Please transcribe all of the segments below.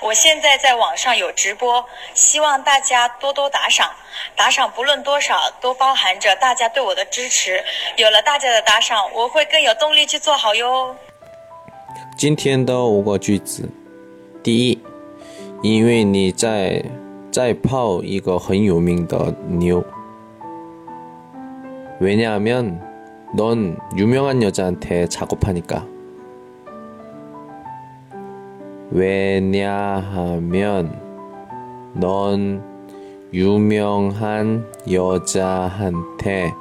我现在在网上有直播希望大家多多打赏。打赏不论多少都包含着大家对我的支持。有了大家的打赏我会更有动力去做好哟。今天的五个句子第一因为你在在泡一个很有名的妞。 왜냐하면 넌 유명한 여자한테 작업하니까. 왜냐하면 넌 유명한 여자한테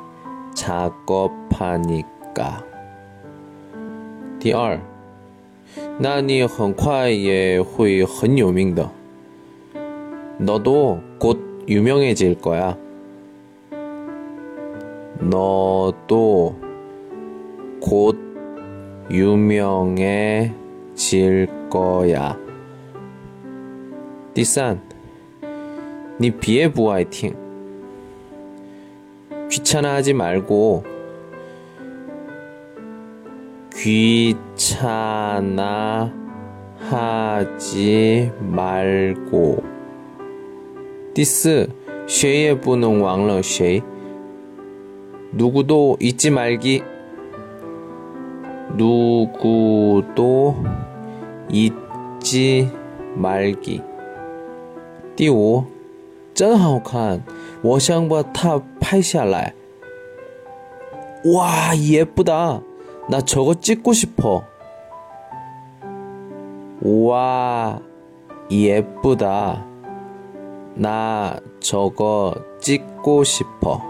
작업하니까. 第二，那你很快也会很有名的。 너도 곧 유명해질 거야. 너도 곧 유명해질 거야. 第三，你别不爱听。 귀찮아하지 말고 귀찮아하지 말고 第四，学也不能忘了谁。 누구도 잊지 말기. 누구도 잊지 말기. 第五，真好看，我想把它拍下来。 와, 예쁘다. 나 저거 찍고 싶어. 와, 예쁘다. 나 저거 찍고 싶어.